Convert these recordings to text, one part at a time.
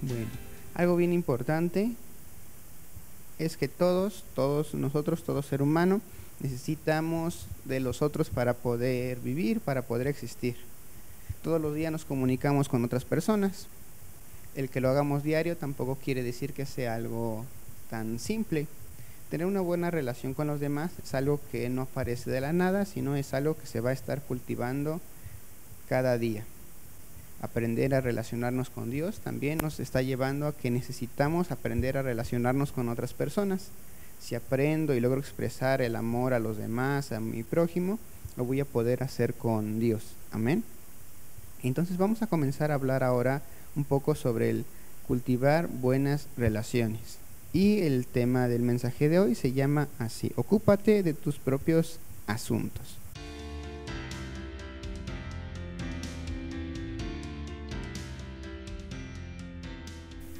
Bueno, algo bien importante es que todos, todos nosotros, todo ser humano, necesitamos de los otros para poder vivir, para poder existir. Todos los días nos comunicamos con otras personas. El que lo hagamos diario tampoco quiere decir que sea algo tan simple. Tener una buena relación con los demás es algo que no aparece de la nada, sino es algo que se va a estar cultivando cada día. Aprender a relacionarnos con Dios también nos está llevando a que necesitamos aprender a relacionarnos con otras personas. Si aprendo y logro expresar el amor a los demás, a mi prójimo, lo voy a poder hacer con Dios. Amén. Entonces vamos a comenzar a hablar ahora un poco sobre el cultivar buenas relaciones. Y el tema del mensaje de hoy se llama así, ocúpate de tus propios asuntos.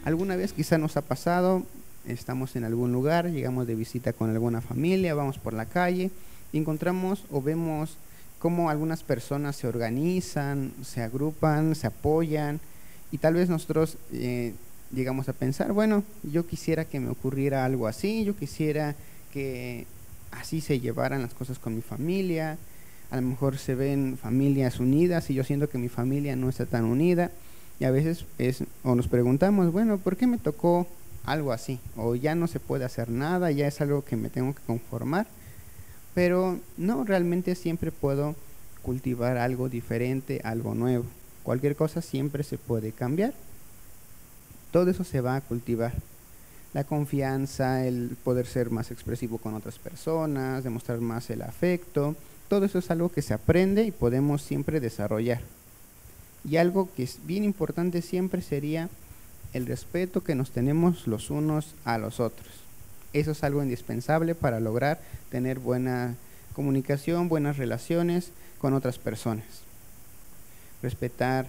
Alguna vez quizá nos ha pasado, estamos en algún lugar, llegamos de visita con alguna familia, vamos por la calle y encontramos o vemos cómo algunas personas se organizan, se agrupan, se apoyan y tal vez nosotros eh, llegamos a pensar, bueno, yo quisiera que me ocurriera algo así, yo quisiera que así se llevaran las cosas con mi familia, a lo mejor se ven familias unidas y yo siento que mi familia no está tan unida y a veces es, o nos preguntamos, bueno, ¿por qué me tocó algo así? O ya no se puede hacer nada, ya es algo que me tengo que conformar. Pero no, realmente siempre puedo cultivar algo diferente, algo nuevo. Cualquier cosa siempre se puede cambiar. Todo eso se va a cultivar. La confianza, el poder ser más expresivo con otras personas, demostrar más el afecto, todo eso es algo que se aprende y podemos siempre desarrollar. Y algo que es bien importante siempre sería el respeto que nos tenemos los unos a los otros. Eso es algo indispensable para lograr tener buena comunicación, buenas relaciones con otras personas. Respetar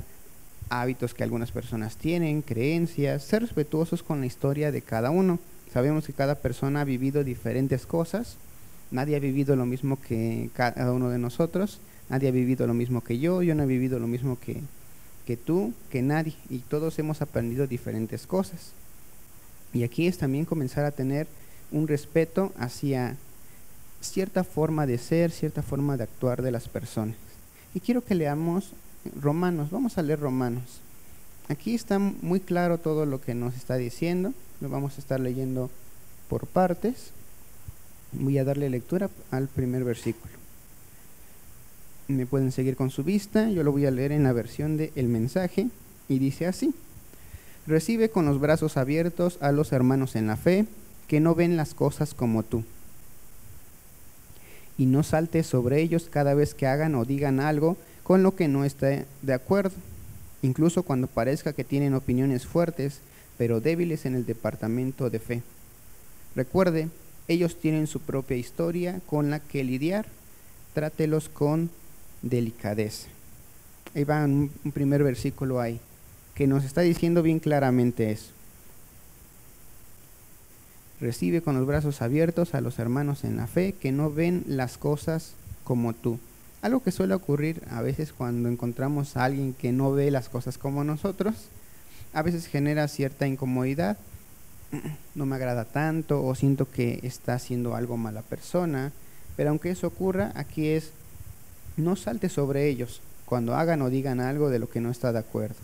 hábitos que algunas personas tienen, creencias, ser respetuosos con la historia de cada uno. Sabemos que cada persona ha vivido diferentes cosas, nadie ha vivido lo mismo que cada uno de nosotros, nadie ha vivido lo mismo que yo, yo no he vivido lo mismo que, que tú, que nadie, y todos hemos aprendido diferentes cosas. Y aquí es también comenzar a tener un respeto hacia cierta forma de ser, cierta forma de actuar de las personas. Y quiero que leamos Romanos, vamos a leer Romanos. Aquí está muy claro todo lo que nos está diciendo, lo vamos a estar leyendo por partes. Voy a darle lectura al primer versículo me pueden seguir con su vista, yo lo voy a leer en la versión de El mensaje y dice así, recibe con los brazos abiertos a los hermanos en la fe que no ven las cosas como tú. Y no saltes sobre ellos cada vez que hagan o digan algo con lo que no esté de acuerdo, incluso cuando parezca que tienen opiniones fuertes, pero débiles en el departamento de fe. Recuerde, ellos tienen su propia historia con la que lidiar, trátelos con delicadeza. Ahí va un, primer versículo ahí, que nos está diciendo bien claramente eso. Recibe con los brazos abiertos a los hermanos en la fe que no ven las cosas como tú. Algo que suele ocurrir a veces cuando encontramos a alguien que no ve las cosas como nosotros, a veces genera cierta incomodidad, no me agrada tanto o siento que está haciendo algo mala persona, pero aunque eso ocurra, aquí es no salte sobre ellos cuando hagan o digan algo de lo que no está de acuerdo.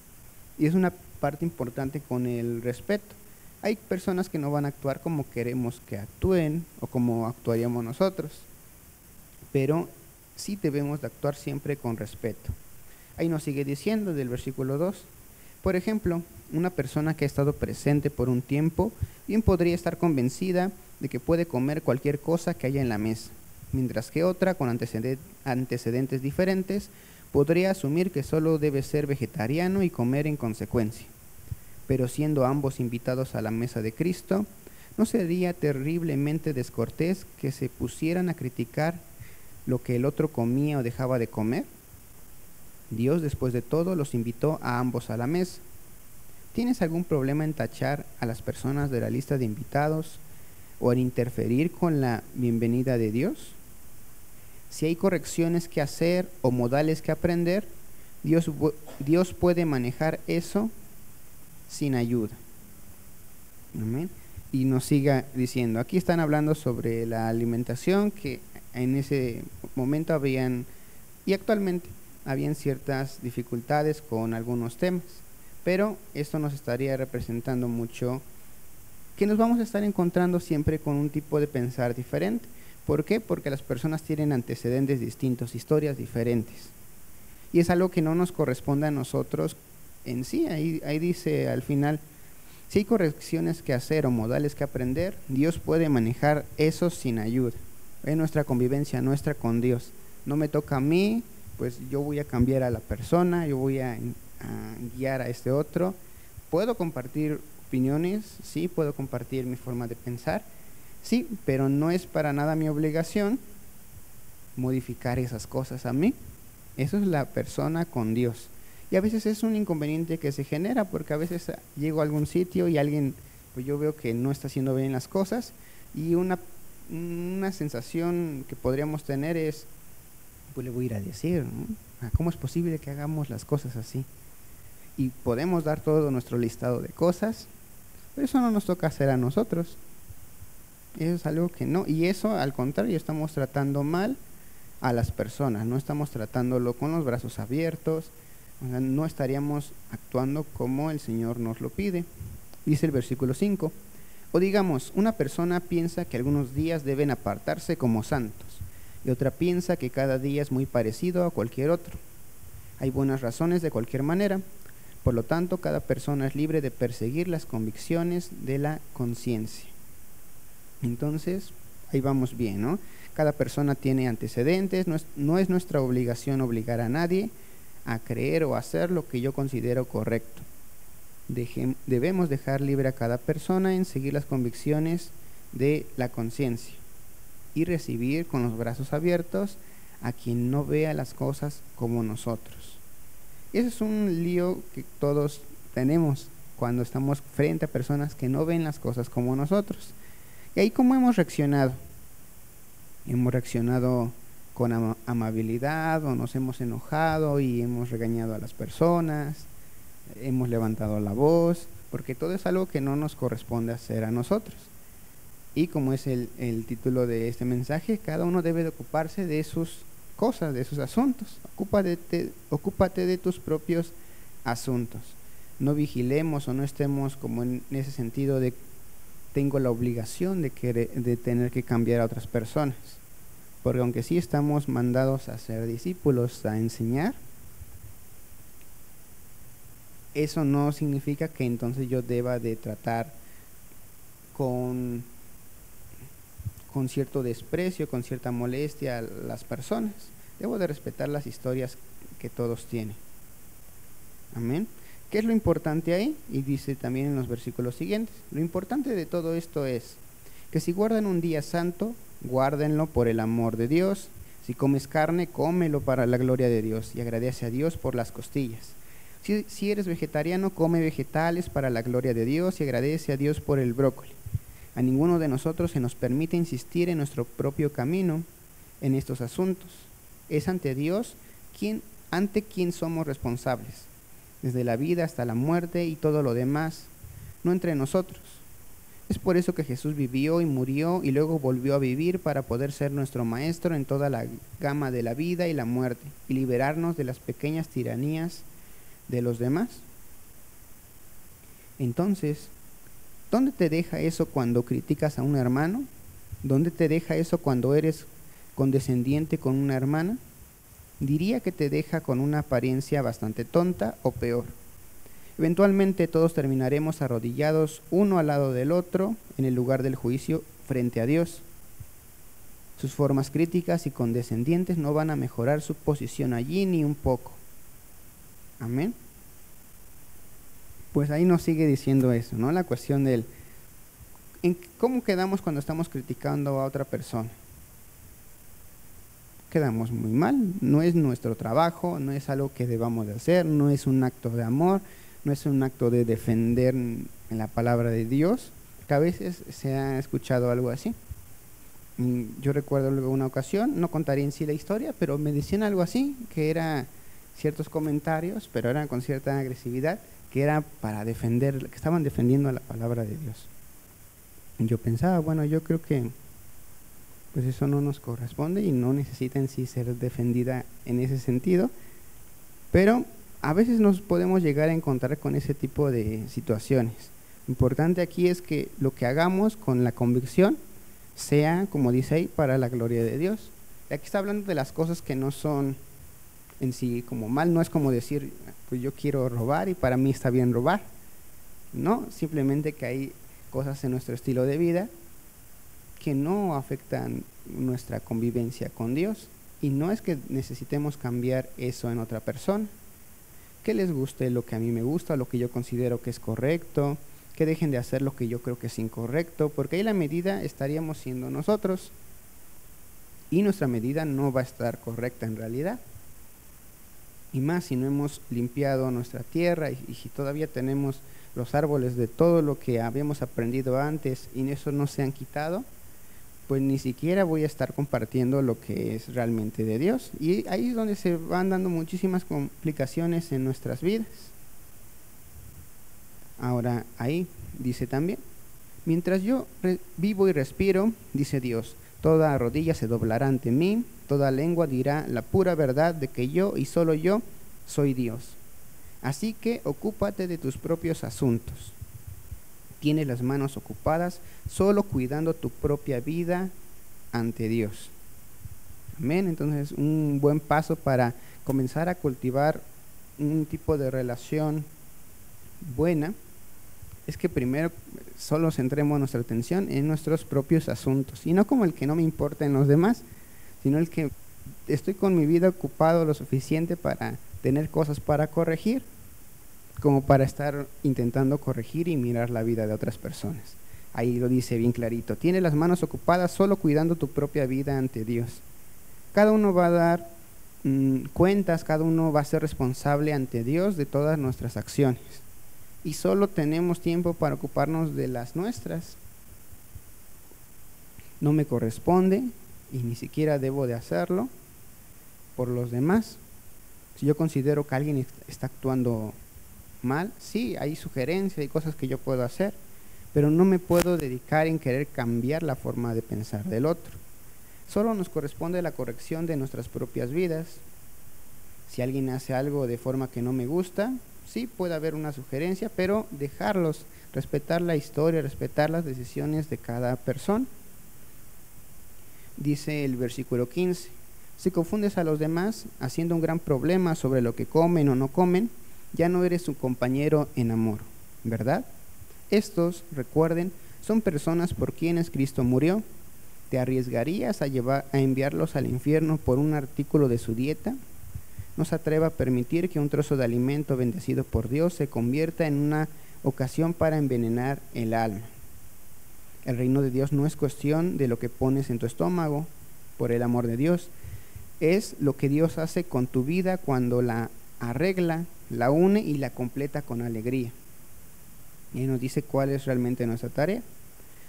Y es una parte importante con el respeto. Hay personas que no van a actuar como queremos que actúen o como actuaríamos nosotros, pero sí debemos de actuar siempre con respeto. Ahí nos sigue diciendo del versículo 2, por ejemplo, una persona que ha estado presente por un tiempo bien podría estar convencida de que puede comer cualquier cosa que haya en la mesa mientras que otra, con antecedentes diferentes, podría asumir que solo debe ser vegetariano y comer en consecuencia. Pero siendo ambos invitados a la mesa de Cristo, ¿no sería terriblemente descortés que se pusieran a criticar lo que el otro comía o dejaba de comer? Dios, después de todo, los invitó a ambos a la mesa. ¿Tienes algún problema en tachar a las personas de la lista de invitados o en interferir con la bienvenida de Dios? Si hay correcciones que hacer o modales que aprender, Dios, Dios puede manejar eso sin ayuda. Amén. Y nos siga diciendo, aquí están hablando sobre la alimentación que en ese momento habían, y actualmente habían ciertas dificultades con algunos temas, pero esto nos estaría representando mucho que nos vamos a estar encontrando siempre con un tipo de pensar diferente. ¿Por qué? Porque las personas tienen antecedentes distintos, historias diferentes. Y es algo que no nos corresponde a nosotros en sí. Ahí, ahí dice al final, si hay correcciones que hacer o modales que aprender, Dios puede manejar eso sin ayuda. Es nuestra convivencia nuestra con Dios. No me toca a mí, pues yo voy a cambiar a la persona, yo voy a, a guiar a este otro. Puedo compartir opiniones, sí, puedo compartir mi forma de pensar, Sí, pero no es para nada mi obligación modificar esas cosas a mí. Eso es la persona con Dios. Y a veces es un inconveniente que se genera porque a veces llego a algún sitio y alguien, pues yo veo que no está haciendo bien las cosas y una, una sensación que podríamos tener es, pues le voy a ir a decir, ah, ¿cómo es posible que hagamos las cosas así? Y podemos dar todo nuestro listado de cosas, pero eso no nos toca hacer a nosotros. Eso es algo que no. Y eso, al contrario, estamos tratando mal a las personas. No estamos tratándolo con los brazos abiertos. no estaríamos actuando como el Señor nos lo pide. Dice el versículo 5. O digamos, una persona piensa que algunos días deben apartarse como santos y otra piensa que cada día es muy parecido a cualquier otro. Hay buenas razones de cualquier manera. Por lo tanto, cada persona es libre de perseguir las convicciones de la conciencia. Entonces, ahí vamos bien, ¿no? Cada persona tiene antecedentes, no es, nuestra obligación obligar a nadie a creer o hacer lo que yo considero correcto. debemos dejar libre a cada persona en seguir las convicciones de la conciencia y recibir con los brazos abiertos a quien no vea las cosas como nosotros. Ese es un lío que todos tenemos cuando estamos frente a personas que no ven las cosas como nosotros. ¿Y ahí cómo hemos reaccionado? Hemos reaccionado con amabilidad o nos hemos enojado y hemos regañado a las personas, hemos levantado la voz, porque todo es algo que no nos corresponde hacer a nosotros. Y como es el, título de este mensaje, cada uno debe de ocuparse de sus cosas, de sus asuntos. Ocúpate, ocúpate de tus propios asuntos. No vigilemos o no estemos como en ese sentido de tengo la obligación de, de tener que cambiar a otras personas. Porque aunque sí estamos mandados a ser discípulos, a enseñar, eso no significa que entonces yo deba de tratar con, con cierto desprecio, con cierta molestia a las personas. Debo de respetar las historias que todos tienen. Amén. ¿Qué es lo importante ahí? Y dice también en los versículos siguientes, lo importante de todo esto es que si guardan un día santo, guárdenlo por el amor de Dios. Si comes carne, cómelo para la gloria de Dios y agradece a Dios por las costillas. Si, eres vegetariano, come vegetales para la gloria de Dios y agradece a Dios por el brócoli. A ninguno de nosotros se nos permite insistir en nuestro propio camino en estos asuntos. Es ante Dios quien, ante quien somos responsables desde la vida hasta la muerte y todo lo demás, no entre nosotros. Es por eso que Jesús vivió y murió y luego volvió a vivir para poder ser nuestro Maestro en toda la gama de la vida y la muerte y liberarnos de las pequeñas tiranías de los demás. Entonces, ¿dónde te deja eso cuando criticas a un hermano? ¿Dónde te deja eso cuando eres condescendiente con una hermana? Diría que te deja con una apariencia bastante tonta o peor. Eventualmente todos terminaremos arrodillados uno al lado del otro en el lugar del juicio frente a Dios. Sus formas críticas y condescendientes no van a mejorar su posición allí ni un poco. Amén. Pues ahí nos sigue diciendo eso, ¿no? La cuestión del ¿en cómo quedamos cuando estamos criticando a otra persona quedamos muy mal. No es nuestro trabajo, no es algo que debamos de hacer, no es un acto de amor, no es un acto de defender en la palabra de Dios, que a veces se ha escuchado algo así. Yo recuerdo una ocasión, no contaré en sí la historia, pero me decían algo así, que era ciertos comentarios, pero eran con cierta agresividad, que era para defender, que estaban defendiendo la palabra de Dios. Yo pensaba, bueno, yo creo que pues eso no nos corresponde y no necesita en sí ser defendida en ese sentido, pero a veces nos podemos llegar a encontrar con ese tipo de situaciones. Importante aquí es que lo que hagamos con la convicción sea, como dice ahí, para la gloria de Dios. Aquí está hablando de las cosas que no son en sí como mal, no es como decir, pues yo quiero robar y para mí está bien robar. No, simplemente que hay cosas en nuestro estilo de vida que no afectan nuestra convivencia con Dios. Y no es que necesitemos cambiar eso en otra persona. Que les guste lo que a mí me gusta, lo que yo considero que es correcto, que dejen de hacer lo que yo creo que es incorrecto, porque ahí la medida estaríamos siendo nosotros. Y nuestra medida no va a estar correcta en realidad y más si no hemos limpiado nuestra tierra y, si todavía tenemos los árboles de todo lo que habíamos aprendido antes y eso no se han quitado, pues ni siquiera voy a estar compartiendo lo que es realmente de Dios. Y ahí es donde se van dando muchísimas complicaciones en nuestras vidas. Ahora ahí dice también, mientras yo vivo y respiro, dice Dios, toda rodilla se doblará ante mí Toda lengua dirá la pura verdad de que yo y solo yo soy Dios. Así que ocúpate de tus propios asuntos. Tienes las manos ocupadas solo cuidando tu propia vida ante Dios. Amén. Entonces, un buen paso para comenzar a cultivar un tipo de relación buena es que primero solo centremos nuestra atención en nuestros propios asuntos y no como el que no me importa en los demás, sino el que estoy con mi vida ocupado lo suficiente para tener cosas para corregir, como para estar intentando corregir y mirar la vida de otras personas. Ahí lo dice bien clarito, tiene las manos ocupadas solo cuidando tu propia vida ante Dios. Cada uno va a dar mm, cuentas, cada uno va a ser responsable ante Dios de todas nuestras acciones. Y solo tenemos tiempo para ocuparnos de las nuestras. No me corresponde, y ni siquiera debo de hacerlo por los demás. Si yo considero que alguien está actuando mal, sí, hay sugerencias, hay cosas que yo puedo hacer, pero no me puedo dedicar en querer cambiar la forma de pensar del otro. Solo nos corresponde la corrección de nuestras propias vidas. Si alguien hace algo de forma que no me gusta, sí puede haber una sugerencia, pero dejarlos, respetar la historia, respetar las decisiones de cada persona dice el versículo 15, si confundes a los demás haciendo un gran problema sobre lo que comen o no comen, ya no eres su compañero en amor, ¿verdad? Estos, recuerden, son personas por quienes Cristo murió. ¿Te arriesgarías a, llevar, a enviarlos al infierno por un artículo de su dieta? No se atreva a permitir que un trozo de alimento bendecido por Dios se convierta en una ocasión para envenenar el alma. El reino de Dios no es cuestión de lo que pones en tu estómago, por el amor de Dios. Es lo que Dios hace con tu vida cuando la arregla, la une y la completa con alegría. Y nos dice cuál es realmente nuestra tarea.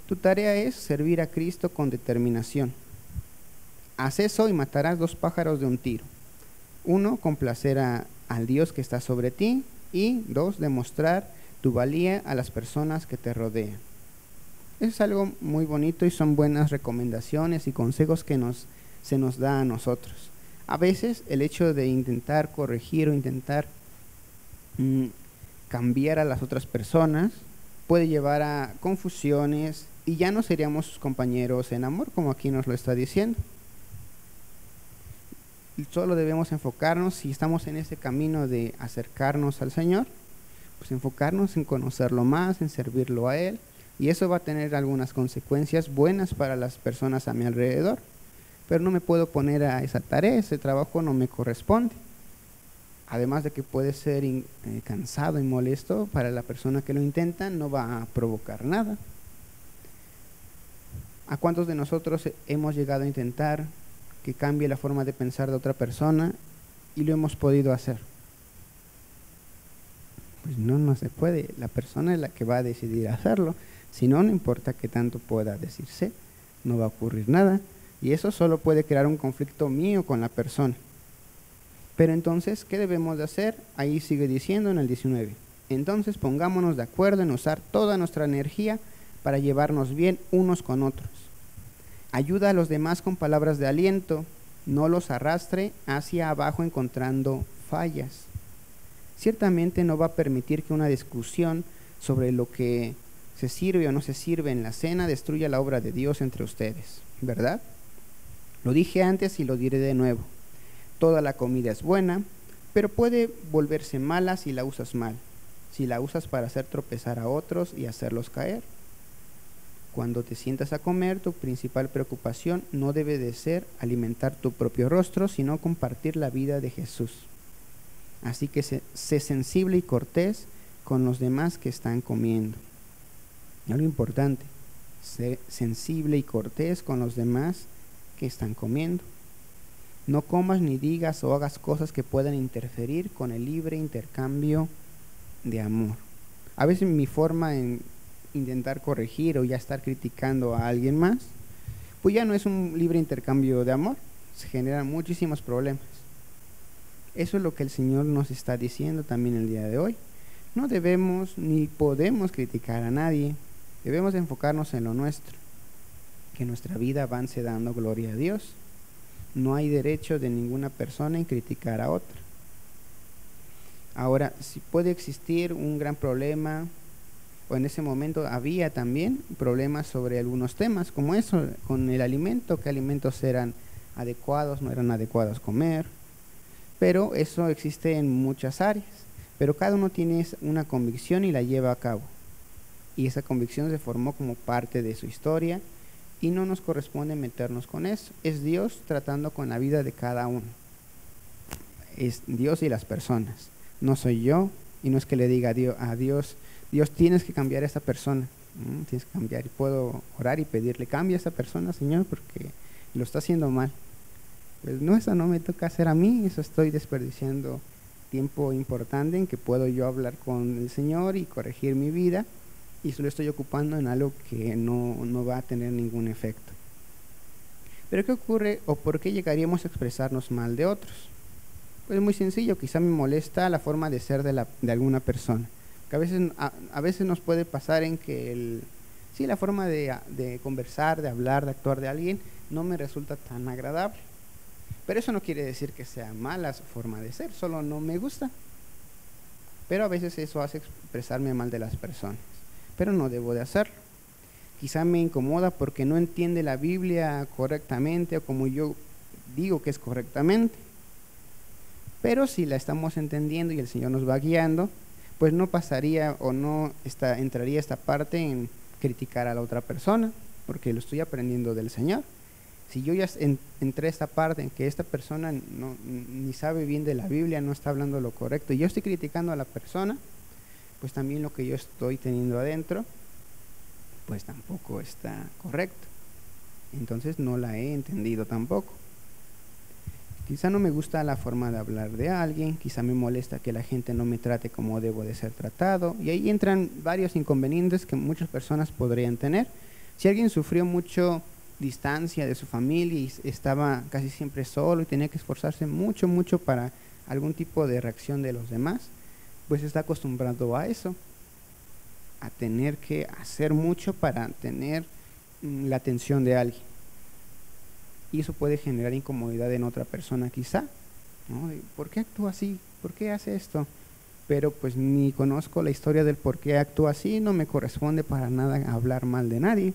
Tu tarea es servir a Cristo con determinación. Haz eso y matarás dos pájaros de un tiro. Uno, complacer al Dios que está sobre ti. Y dos, demostrar tu valía a las personas que te rodean es algo muy bonito y son buenas recomendaciones y consejos que nos, se nos da a nosotros. A veces el hecho de intentar corregir o intentar mm, cambiar a las otras personas puede llevar a confusiones y ya no seríamos sus compañeros en amor, como aquí nos lo está diciendo. Y solo debemos enfocarnos, si estamos en ese camino de acercarnos al Señor, pues enfocarnos en conocerlo más, en servirlo a Él, y eso va a tener algunas consecuencias buenas para las personas a mi alrededor. Pero no me puedo poner a esa tarea, ese trabajo no me corresponde. Además de que puede ser eh, cansado y molesto para la persona que lo intenta, no va a provocar nada. ¿A cuántos de nosotros hemos llegado a intentar que cambie la forma de pensar de otra persona y lo hemos podido hacer? Pues no, no se puede. La persona es la que va a decidir hacerlo. Si no, no importa qué tanto pueda decirse, no va a ocurrir nada. Y eso solo puede crear un conflicto mío con la persona. Pero entonces, ¿qué debemos de hacer? Ahí sigue diciendo en el 19. Entonces pongámonos de acuerdo en usar toda nuestra energía para llevarnos bien unos con otros. Ayuda a los demás con palabras de aliento, no los arrastre hacia abajo encontrando fallas. Ciertamente no va a permitir que una discusión sobre lo que se sirve o no se sirve en la cena destruya la obra de Dios entre ustedes, ¿verdad? Lo dije antes y lo diré de nuevo. Toda la comida es buena, pero puede volverse mala si la usas mal, si la usas para hacer tropezar a otros y hacerlos caer. Cuando te sientas a comer, tu principal preocupación no debe de ser alimentar tu propio rostro, sino compartir la vida de Jesús. Así que sé, sensible y cortés con los demás que están comiendo. lo importante, sé sensible y cortés con los demás que están comiendo. No comas ni digas o hagas cosas que puedan interferir con el libre intercambio de amor. A veces mi forma en intentar corregir o ya estar criticando a alguien más, pues ya no es un libre intercambio de amor, se generan muchísimos problemas. Eso es lo que el Señor nos está diciendo también el día de hoy. No debemos ni podemos criticar a nadie, debemos enfocarnos en lo nuestro, que nuestra vida avance dando gloria a Dios. No hay derecho de ninguna persona en criticar a otra. Ahora, si puede existir un gran problema o en ese momento había también problemas sobre algunos temas, como eso, con el alimento, qué alimentos eran adecuados, no eran adecuados comer, pero eso existe en muchas áreas, pero cada uno tiene una convicción y la lleva a cabo, y esa convicción se formó como parte de su historia y no nos corresponde meternos con eso, es Dios tratando con la vida de cada uno, es Dios y las personas, no soy yo, y no es que le diga a Dios, Dios, tienes que cambiar a esa persona. Tienes que cambiar. Y puedo orar y pedirle, cambia a esa persona, Señor, porque lo está haciendo mal. Pues no, eso no me toca hacer a mí, eso estoy desperdiciando tiempo importante en que puedo yo hablar con el Señor y corregir mi vida y solo estoy ocupando en algo que no, no va a tener ningún efecto. Pero ¿qué ocurre o por qué llegaríamos a expresarnos mal de otros? Pues muy sencillo, quizá me molesta la forma de ser de, de alguna persona que a veces, a, veces nos puede pasar en que el, sí, la forma de, de, conversar, de hablar, de actuar de alguien no me resulta tan agradable. Pero eso no quiere decir que sea mala su forma de ser, solo no me gusta. Pero a veces eso hace expresarme mal de las personas, pero no debo de hacerlo. Quizá me incomoda porque no entiende la Biblia correctamente o como yo digo que es correctamente. Pero si la estamos entendiendo y el Señor nos va guiando, pues no pasaría o no está, entraría esta parte en criticar a la otra persona, porque lo estoy aprendiendo del Señor. Si yo ya entré a esta parte en que esta persona no, ni sabe bien de la Biblia, no está hablando lo correcto, y yo estoy criticando a la persona, pues también lo que yo estoy teniendo adentro, pues tampoco está correcto. Entonces no la he entendido tampoco. Quizá no me gusta la forma de hablar de alguien, quizá me molesta que la gente no me trate como debo de ser tratado, y ahí entran varios inconvenientes que muchas personas podrían tener. Si alguien sufrió mucho distancia de su familia y estaba casi siempre solo y tenía que esforzarse mucho, mucho para algún tipo de reacción de los demás, pues está acostumbrado a eso, a tener que hacer mucho para tener mm, la atención de alguien y eso puede generar incomodidad en otra persona quizá. ¿no? ¿Por qué actúa así? ¿Por qué hace esto? Pero pues ni conozco la historia del por qué actúa así, no me corresponde para nada hablar mal de nadie.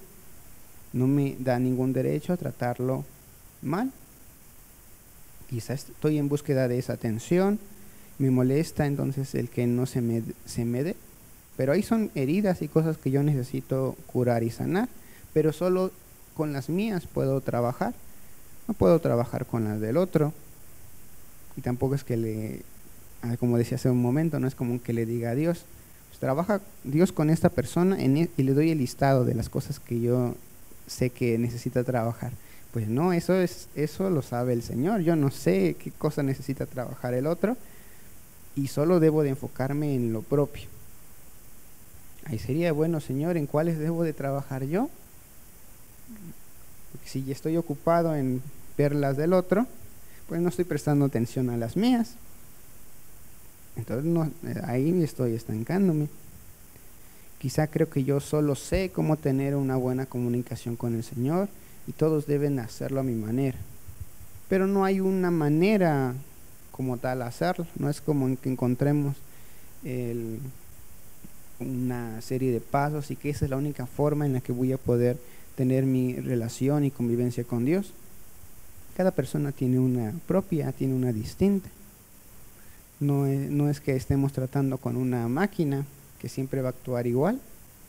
No me da ningún derecho a tratarlo mal. Quizá estoy en búsqueda de esa atención, me molesta entonces el que no se me, se me dé. Pero ahí son heridas y cosas que yo necesito curar y sanar. Pero solo con las mías puedo trabajar. No puedo trabajar con las del otro. Y tampoco es que le, ah, como decía hace un momento, no es como que le diga a Dios, pues trabaja Dios con esta persona e, y le doy el listado de las cosas que yo sé que necesita trabajar. Pues no, eso es eso lo sabe el Señor. Yo no sé qué cosa necesita trabajar el otro y solo debo de enfocarme en lo propio. Ahí sería bueno, Señor, ¿en cuáles debo de trabajar yo? si estoy ocupado en ver las del otro, pues no estoy prestando atención a las mías. Entonces no, ahí estoy estancándome. Quizá creo que yo solo sé cómo tener una buena comunicación con el Señor y todos deben hacerlo a mi manera. Pero no hay una manera como tal hacerlo. No es como que encontremos una serie de pasos y que esa es la única forma en la que voy a poder tener mi relación y convivencia con Dios. Cada persona tiene una propia, tiene una distinta. No es, no es que estemos tratando con una máquina que siempre va a actuar igual,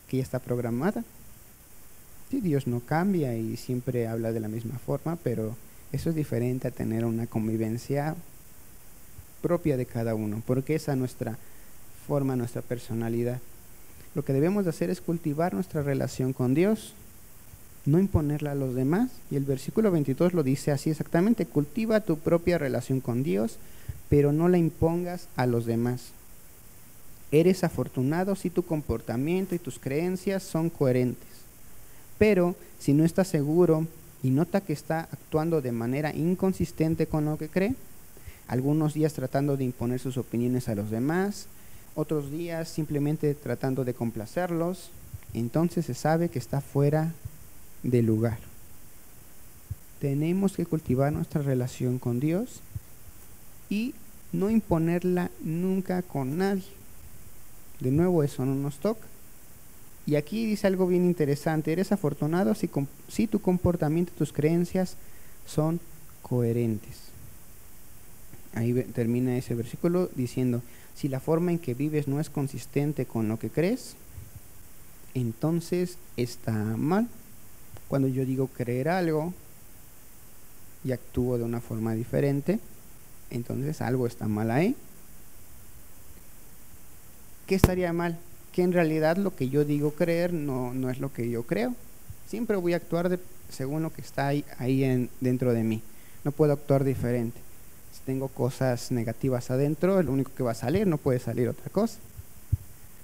que ya está programada. Sí, Dios no cambia y siempre habla de la misma forma, pero eso es diferente a tener una convivencia propia de cada uno, porque esa es nuestra forma, nuestra personalidad. Lo que debemos de hacer es cultivar nuestra relación con Dios, no imponerla a los demás. Y el versículo 22 lo dice así exactamente, cultiva tu propia relación con Dios, pero no la impongas a los demás. Eres afortunado si tu comportamiento y tus creencias son coherentes. Pero si no estás seguro y nota que está actuando de manera inconsistente con lo que cree, algunos días tratando de imponer sus opiniones a los demás, otros días simplemente tratando de complacerlos, entonces se sabe que está fuera de lugar. Tenemos que cultivar nuestra relación con Dios y no imponerla nunca con nadie. De nuevo, eso no nos toca. Y aquí dice algo bien interesante, eres afortunado si, si tu comportamiento, tus creencias son coherentes. Ahí termina ese versículo diciendo, si la forma en que vives no es consistente con lo que crees, entonces está mal. Cuando yo digo creer algo y actúo de una forma diferente, entonces algo está mal ahí. ¿qué estaría mal? Que en realidad lo que yo digo creer no, no es lo que yo creo. Siempre voy a actuar según lo que está ahí, ahí en, dentro de mí. No puedo actuar diferente. Si tengo cosas negativas adentro, lo único que va a salir, no puede salir otra cosa.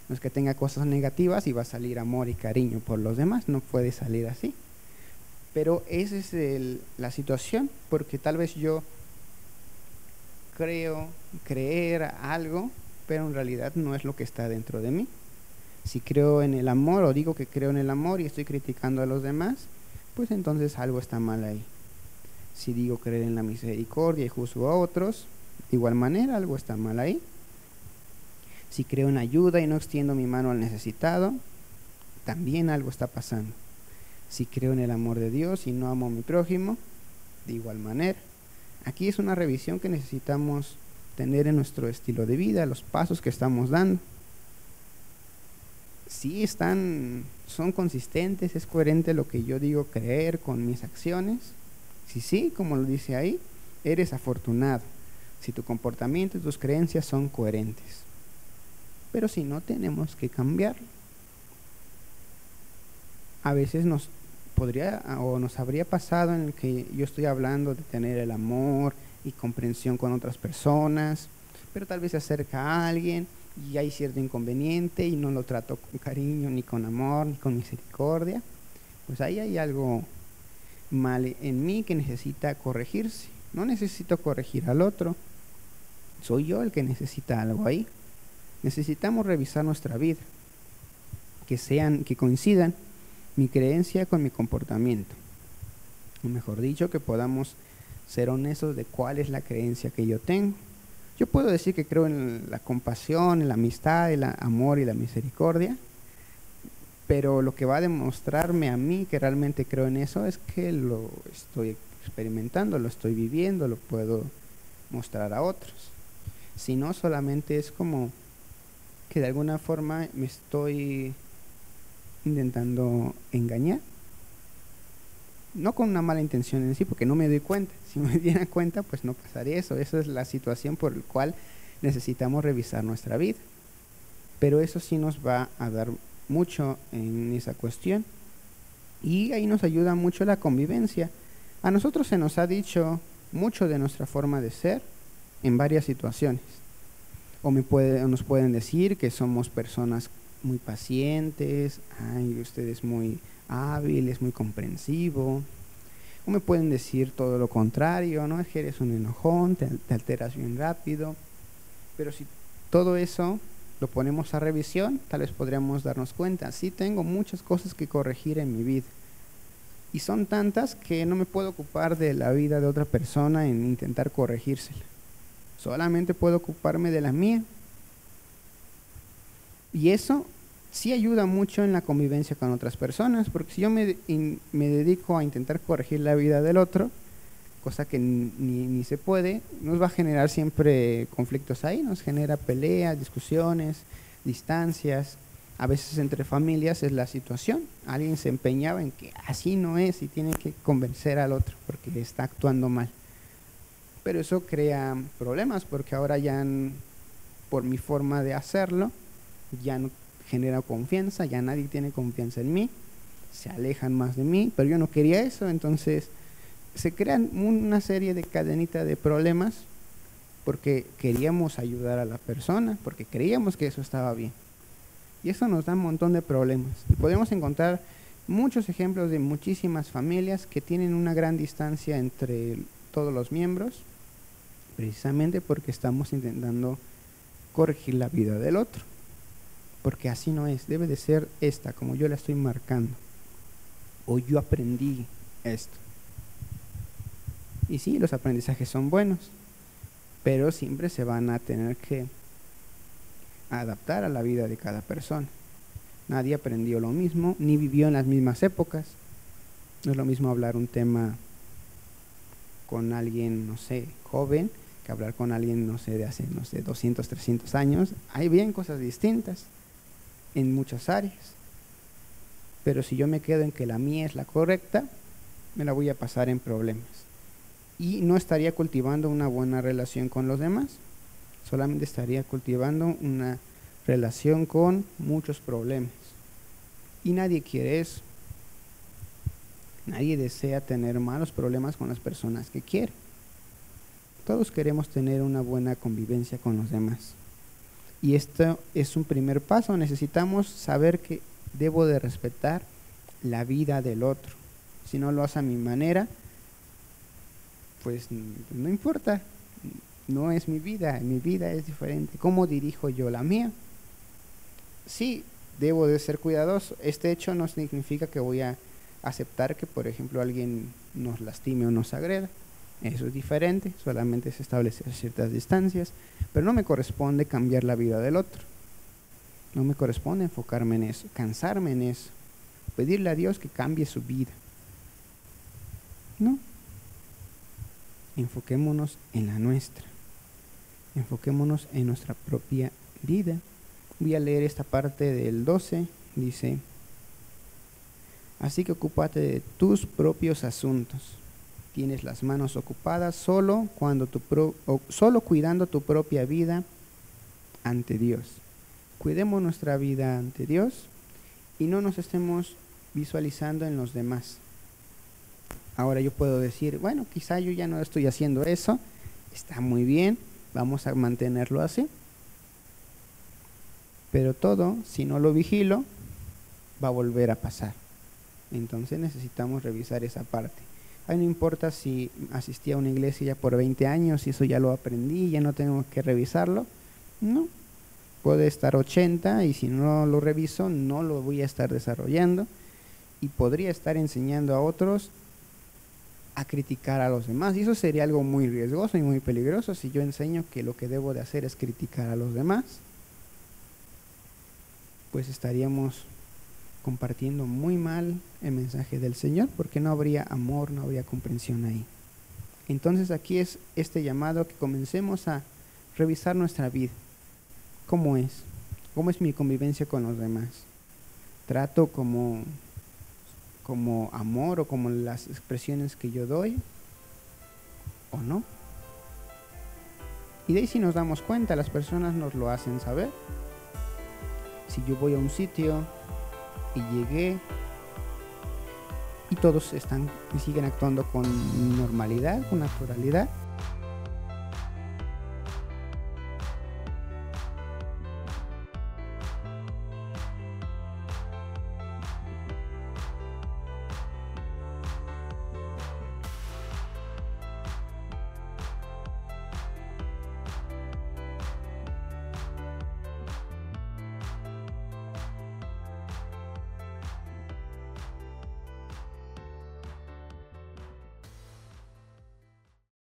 No es que tenga cosas negativas y va a salir amor y cariño por los demás, no puede salir así. Pero esa es la situación, porque tal vez yo creo, creer algo pero en realidad no es lo que está dentro de mí. Si creo en el amor o digo que creo en el amor y estoy criticando a los demás, pues entonces algo está mal ahí. Si digo creer en la misericordia y juzgo a otros, de igual manera algo está mal ahí. Si creo en ayuda y no extiendo mi mano al necesitado, también algo está pasando. Si creo en el amor de Dios y no amo a mi prójimo, de igual manera. Aquí es una revisión que necesitamos tener en nuestro estilo de vida, los pasos que estamos dando. Si están, son consistentes, es coherente lo que yo digo creer con mis acciones. Si sí, como lo dice ahí, eres afortunado. Si tu comportamiento y tus creencias son coherentes. Pero si no, tenemos que cambiarlo. A veces nos podría o nos habría pasado en el que yo estoy hablando de tener el amor, y comprensión con otras personas, pero tal vez se acerca a alguien y hay cierto inconveniente y no lo trato con cariño, ni con amor, ni con misericordia, pues ahí hay algo mal en mí que necesita corregirse. No necesito corregir al otro, soy yo el que necesita algo ahí. Necesitamos revisar nuestra vida, que sean, que coincidan mi creencia con mi comportamiento. O mejor dicho, que podamos ser honestos de cuál es la creencia que yo tengo. Yo puedo decir que creo en la compasión, en la amistad, el amor y la misericordia, pero lo que va a demostrarme a mí que realmente creo en eso es que lo estoy experimentando, lo estoy viviendo, lo puedo mostrar a otros. Si no, solamente es como que de alguna forma me estoy intentando engañar no con una mala intención en sí, porque no me doy cuenta. Si me diera cuenta, pues no pasaría eso. Esa es la situación por la cual necesitamos revisar nuestra vida. Pero eso sí nos va a dar mucho en esa cuestión. Y ahí nos ayuda mucho la convivencia. A nosotros se nos ha dicho mucho de nuestra forma de ser en varias situaciones. O, me puede, nos pueden decir que somos personas muy pacientes, ay, ustedes muy hábil, es muy comprensivo. O me pueden decir todo lo contrario, ¿no? Es que eres un enojón, te, alteras bien rápido. Pero si todo eso lo ponemos a revisión, tal vez podríamos darnos cuenta, sí tengo muchas cosas que corregir en mi vida. Y son tantas que no me puedo ocupar de la vida de otra persona en intentar corregírsela. Solamente puedo ocuparme de la mía. Y eso sí ayuda mucho en la convivencia con otras personas, porque si yo me, me dedico a intentar corregir la vida del otro, cosa que ni, ni, se puede, nos va a generar siempre conflictos ahí, nos genera peleas, discusiones, distancias. A veces entre familias es la situación. Alguien se empeñaba en que así no es y tiene que convencer al otro porque está actuando mal. Pero eso crea problemas porque ahora ya por mi forma de hacerlo ya no genera confianza, ya nadie tiene confianza en mí, se alejan más de mí, pero yo no quería eso, entonces se crean una serie de cadenitas de problemas porque queríamos ayudar a la persona, porque creíamos que eso estaba bien. Y eso nos da un montón de problemas. Y podemos encontrar muchos ejemplos de muchísimas familias que tienen una gran distancia entre todos los miembros, precisamente porque estamos intentando corregir la vida del otro. Porque así no es, debe de ser esta, como yo la estoy marcando. O yo aprendí esto. Y sí, los aprendizajes son buenos, pero siempre se van a tener que adaptar a la vida de cada persona. Nadie aprendió lo mismo, ni vivió en las mismas épocas. No es lo mismo hablar un tema con alguien, no sé, joven, que hablar con alguien, no sé, de hace, no sé, 200, 300 años. Hay bien cosas distintas en muchas áreas. Pero si yo me quedo en que la mía es la correcta, me la voy a pasar en problemas y no estaría cultivando una buena relación con los demás. Solamente estaría cultivando una relación con muchos problemas. Y nadie quiere eso. Nadie desea tener malos problemas con las personas que quiere. Todos queremos tener una buena convivencia con los demás. Y esto es un primer paso. Necesitamos saber que debo de respetar la vida del otro. Si no lo hace a mi manera, pues no importa, no es mi vida, mi vida es diferente. ¿Cómo dirijo yo la mía? Sí, debo de ser cuidadoso. Este hecho no significa que voy a aceptar que, por ejemplo, alguien nos lastime o nos agreda. Eso es diferente, solamente se establecen ciertas distancias, pero no me corresponde cambiar la vida del otro. No me corresponde enfocarme en eso, cansarme en eso, pedirle a Dios que cambie su vida. No, enfoquémonos en la nuestra. Enfoquémonos en nuestra propia vida. Voy a leer esta parte del 12. Dice, así que ocúpate de tus propios asuntos. Tienes las manos ocupadas solo, cuando tu solo cuidando tu propia vida ante Dios. Cuidemos nuestra vida ante Dios y no nos estemos visualizando en los demás. Ahora yo puedo decir, bueno, quizá yo ya no estoy haciendo eso, está muy bien, vamos a mantenerlo así. Pero todo, si no lo vigilo, va a volver a pasar. Entonces necesitamos revisar esa parte. Ahí no importa si asistí a una iglesia ya por 20 años y eso ya lo aprendí, ya no tengo que revisarlo. No, puede estar 80 y si no lo reviso no lo voy a estar desarrollando y podría estar enseñando a otros a criticar a los demás. Y eso sería algo muy riesgoso y muy peligroso si yo enseño que lo que debo de hacer es criticar a los demás. Pues estaríamos compartiendo muy mal el mensaje del Señor porque no habría amor, no habría comprensión ahí. Entonces aquí es este llamado que comencemos a revisar nuestra vida. ¿Cómo es? ¿Cómo es mi convivencia con los demás? ¿Trato como como amor o como las expresiones que yo doy o no. Y de ahí si nos damos cuenta, las personas nos lo hacen saber. Si yo voy a un sitio y llegué y todos están y siguen actuando con normalidad, con naturalidad,